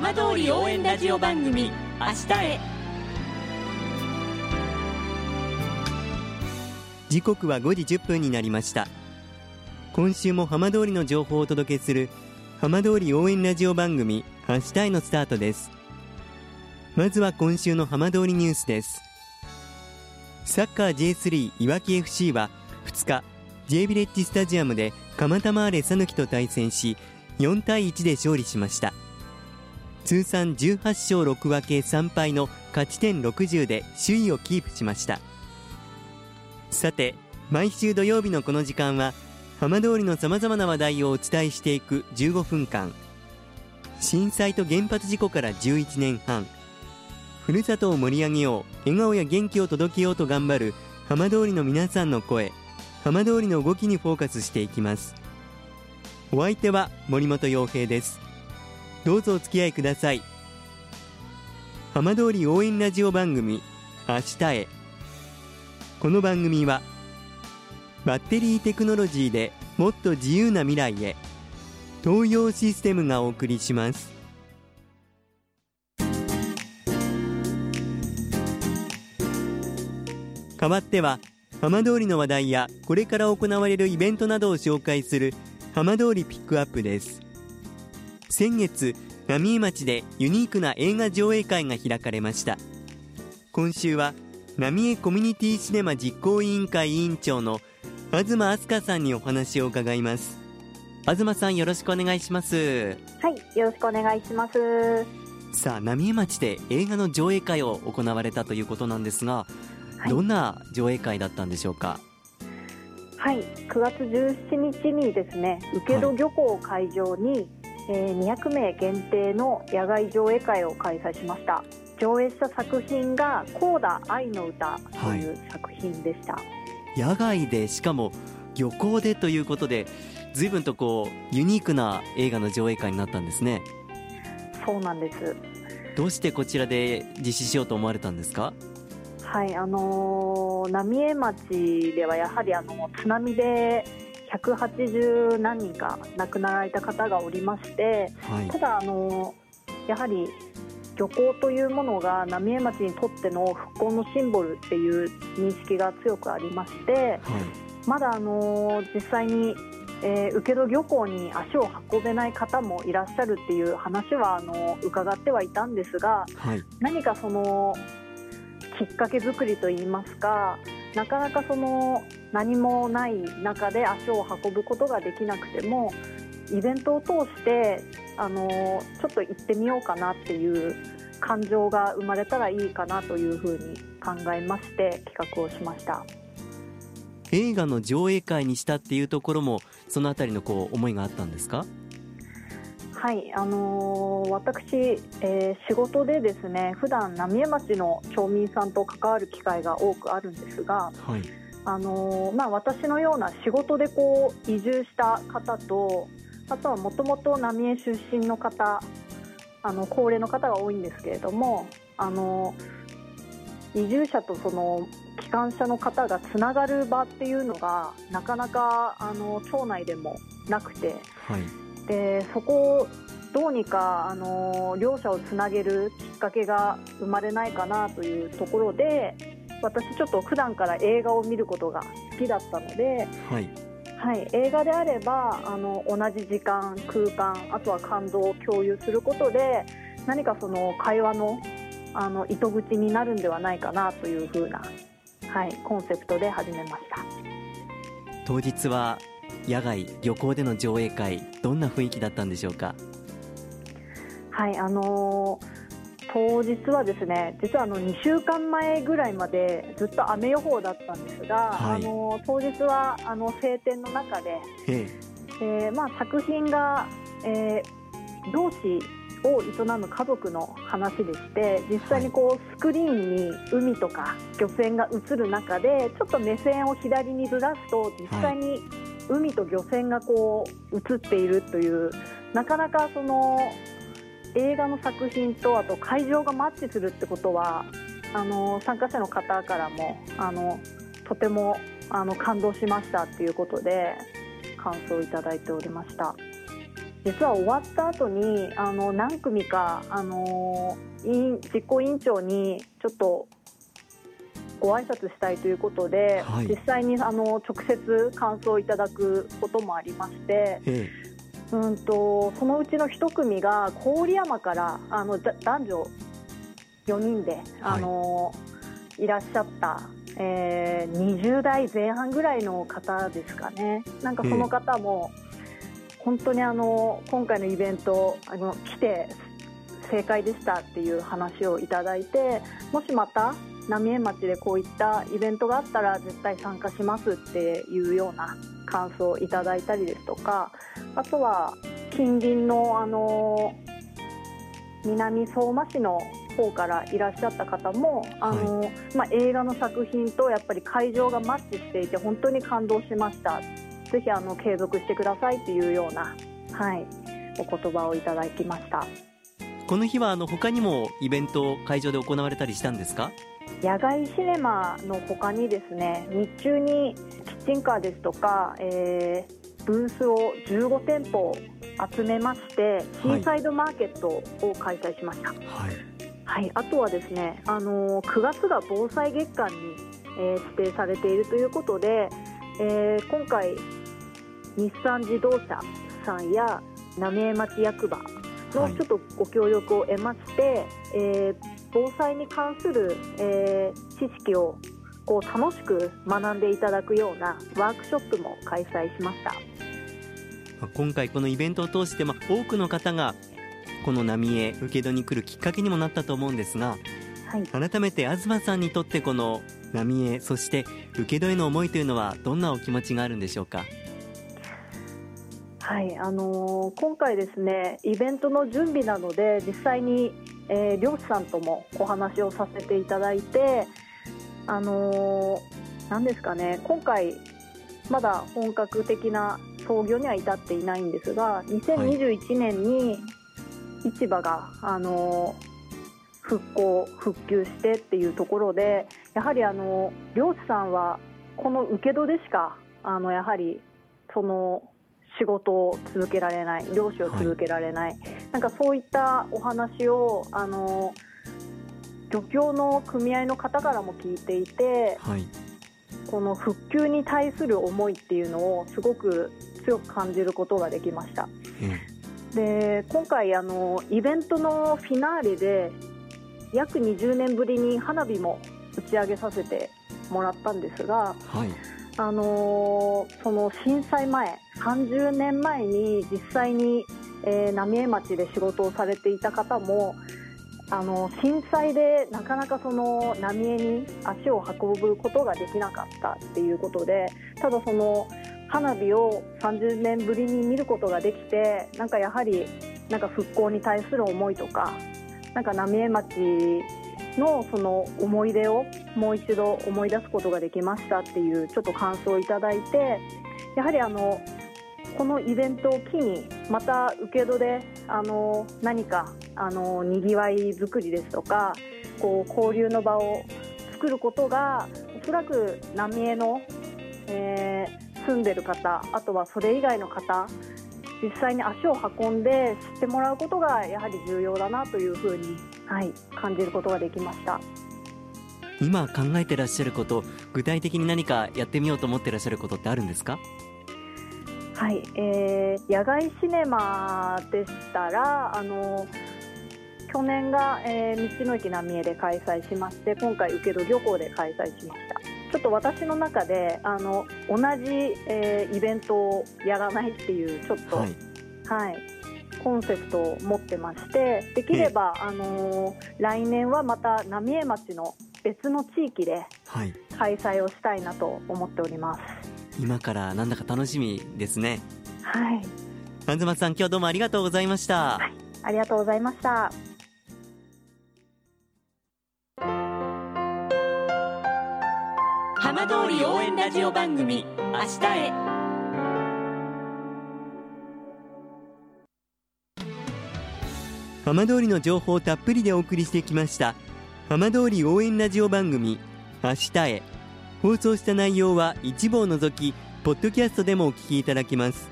浜通り応援ラジオ番組明日へ。時刻は5時10分になりました。今週も浜通りの情報をお届けする浜通り応援ラジオ番組明日へのスタートです。まずは今週の浜通りニュースです。サッカー J3 いわき FC は2日 J ビレッジスタジアムで蒲田マーレ讃岐と対戦し4対1で勝利しました。通算18勝6分け3敗の勝ち点60で首位をキープしました。さて毎週土曜日のこの時間は浜通りのさまざまな話題をお伝えしていく15分間。震災と原発事故から11年半。ふるさとを盛り上げよう笑顔や元気を届けようと頑張る浜通りの皆さんの声。浜通りの動きにフォーカスしていきます。お相手は森本洋平です。どうぞお付き合いください。浜通り応援ラジオ番組明日へ。この番組はバッテリーテクノロジーでもっと自由な未来へ東洋システムがお送りします。代わっては浜通りの話題やこれから行われるイベントなどを紹介する浜通りピックアップです。先月浪江町でユニークな映画上映会が開かれました。今週は浪江コミュニティシネマ実行委員会委員長の東飛鳥さんにお話を伺います。東さんよろしくお願いします。はいよろしくお願いします。さあ浪江町で映画の上映会を行われたということなんですが、はい、どんな上映会だったんでしょうか？はい9月17日にですね請戸漁港会場に、はい、えー、200名限定の野外上映会を開催しました。上映した作品が「コーダ愛の歌」という作品でした、はい、野外でしかも漁港でということで随分とこうユニークな映画の上映会になったんですね。そうなんです。どうしてこちらで実施しようと思われたんですか？はいあのー、浪江町ではやはりあの津波で180何人か亡くなられた方がおりまして、はい、ただあのー、やはり漁港というものが浪江町にとっての復興のシンボルっていう認識が強くありまして、はい、まだあの実際にえー、請戸漁港に足を運べない方もいらっしゃるっていう話はあの伺ってはいたんですが、はい、何かそのきっかけ作りといいますかなかなかその何もない中で足を運ぶことができなくてもイベントを通してあのちょっと行ってみようかなっていう感情が生まれたらいいかなというふうに考えまして企画をしました。映画の上映会にしたっていうところもそのあたりのこう思いがあったんですか？はい、あのー、私、えー、仕事でですね普段浪江町の町民さんと関わる機会が多くあるんですが、はい、あのー、まあ、私のような仕事でこう移住した方とあとはもともと浪江出身の方あの高齢の方が多いんですけれどもあの移住者とその機関車の方がつながる場っていうのがなかなかあの町内でもなくて、はい、でそこをどうにかあの両者をつなげるきっかけが生まれないかなというところで私ちょっと普段から映画を見ることが好きだったので、はい、はい、映画であればあの同じ時間空間あとは感動を共有することで何かその会話のあの糸口になるんではないかなというふうなはい、コンセプトで始めました。当日は野外漁港での上映会どんな雰囲気だったんでしょうか？はいあのー当日はですね実はあの2週間前ぐらいまでずっと雨予報だったんですが、はい、あの当日はあの晴天の中で、えーまあ、作品が、えー、同志を営む家族の話でして実際にこうスクリーンに海とか漁船が映る中でちょっと目線を左にずらすと実際に海と漁船がこう映っているというなかなかその映画の作品とあと会場がマッチするってことはあの参加者の方からもあのとてもあの感動しましたっていうことで感想をいただいておりました。実は終わった後にあの何組かあの実行委員長にちょっとご挨拶したいということで、はい、実際にあの直接感想をいただくこともありまして、うんとそのうちの一組が郡山からあの男女4人で、あの、はい、いらっしゃった、えー、20代前半ぐらいの方ですかね。なんかその方も、本当にあの今回のイベントあの来て正解でしたっていう話をいただいてもしまた浪江町でこういったイベントがあったら絶対参加しますっていうような感想をいただいたりですとかあとは近隣のあの南相馬市の方からいらっしゃった方もあの、はい、まあ、映画の作品とやっぱり会場がマッチしていて本当に感動しました。ぜひあの継続してくださいというような、はい、お言葉をいただきました。この日はあの他にもイベント会場で行われたりしたんですか？野外シネマの他にですね日中にキッチンカーですとか、えー、ブースを15店舗集めましてシーサイドマーケットを開催しました、はい、はい、あとはですね、あの9月が防災月間に、えー、指定されているということで、えー、今回日産自動車さんや浪江町役場のちょっとご協力を得まして、はい、えー防災に関する、えー、知識をこう楽しく学んでいただくようなワークショップも開催しました。今回このイベントを通して、まあ、多くの方がこの浪江請戸に来るきっかけにもなったと思うんですが、はい、改めて東さんにとってこの浪江そして請戸への思いというのはどんなお気持ちがあるんでしょうか？はいあのー、今回ですねイベントの準備なので実際にえー、漁師さんともお話をさせていただいて、あのー、ですかね、今回、まだ本格的な創業には至っていないんですが、2021年に市場が、あのー、復興、復旧してっていうところで、やはりあの漁師さんは、この請戸でしか、あのやはりその仕事を続けられない漁師を続けられない、はい、なんかそういったお話をあの漁協の組合の方からも聞いていて、はい、この復旧に対する思いっていうのをすごく強く感じることができました。うん、で今回あのイベントのフィナーレで約20年ぶりに花火も打ち上げさせてもらったんですが、はい。あのー、その震災前30年前に実際に、えー、浪江町で仕事をされていた方もあの震災でなかなかその浪江に足を運ぶことができなかったっていうことでただその花火を30年ぶりに見ることができてなんかやはりなんか復興に対する思いとかなんか浪江町のその思い出をもう一度思い出すことができましたっていうちょっと感想をいただいてやはりあのこのイベントを機にまた請戸であの何かあのにぎわい作りですとかこう交流の場を作ることがおそらく浪江の、えー、住んでる方あとはそれ以外の方実際に足を運んで知ってもらうことがやはり重要だなというふうに、はい、感じることができました。今考えてらっしゃること具体的に何かやってみようと思ってらっしゃることってあるんですか？はい、えー、野外シネマでしたらあの去年が、えー、道の駅浪江で開催しまして今回請戸漁港で開催しました。ちょっと私の中であの同じ、えー、イベントをやらないっていうちょっと、はい、はい、コンセプトを持ってましてできれば、あのー、来年はまた浪江町の別の地域で開催をしたいなと思っております、はい、今からなんだか楽しみですね。はい。東さん今日どうもありがとうございました、はい、ありがとうございました。浜通り応援ラジオ番組「明日へ」浜通りの情報をたっぷりでお送りしてきました。浜通り応援ラジオ番組「明日へ」放送した内容は一部を除きポッドキャストでもお聞きいただけます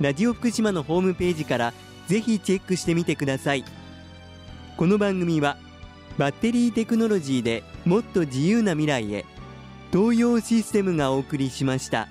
ラジオ福島のホームページからぜひチェックしてみてくださいこの番組はバッテリーテクノロジーでもっと自由な未来へ東洋システムがお送りしました。